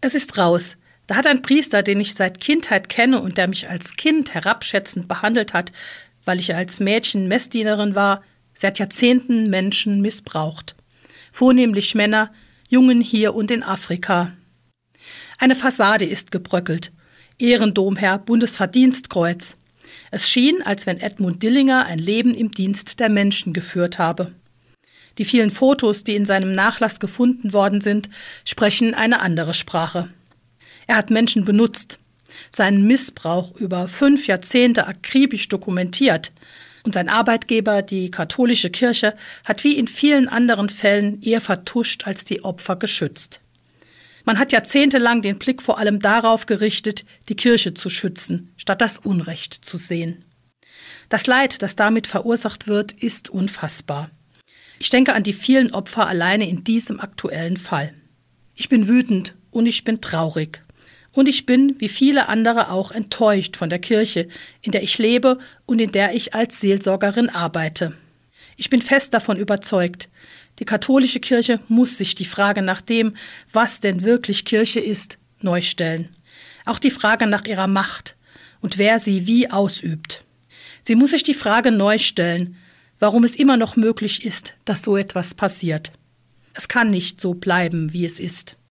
Es ist raus. Da hat ein Priester, den ich seit Kindheit kenne und der mich als Kind herabschätzend behandelt hat, weil ich als Mädchen Messdienerin war, seit Jahrzehnten Menschen missbraucht. Vornehmlich Männer, Jungen hier und in Afrika. Eine Fassade ist gebröckelt. Ehrendomherr, Bundesverdienstkreuz. Es schien, als wenn Edmund Dillinger ein Leben im Dienst der Menschen geführt habe. Die vielen Fotos, die in seinem Nachlass gefunden worden sind, sprechen eine andere Sprache. Er hat Menschen benutzt, seinen Missbrauch über fünf Jahrzehnte akribisch dokumentiert, und sein Arbeitgeber, die katholische Kirche, hat wie in vielen anderen Fällen eher vertuscht als die Opfer geschützt. Man hat jahrzehntelang den Blick vor allem darauf gerichtet, die Kirche zu schützen, statt das Unrecht zu sehen. Das Leid, das damit verursacht wird, ist unfassbar. Ich denke an die vielen Opfer alleine in diesem aktuellen Fall. Ich bin wütend und ich bin traurig. Und ich bin, wie viele andere auch, enttäuscht von der Kirche, in der ich lebe und in der ich als Seelsorgerin arbeite. Ich bin fest davon überzeugt, die katholische Kirche muss sich die Frage nach dem, was denn wirklich Kirche ist, neu stellen. Auch die Frage nach ihrer Macht und wer sie wie ausübt. Sie muss sich die Frage neu stellen, warum es immer noch möglich ist, dass so etwas passiert. Es kann nicht so bleiben, wie es ist.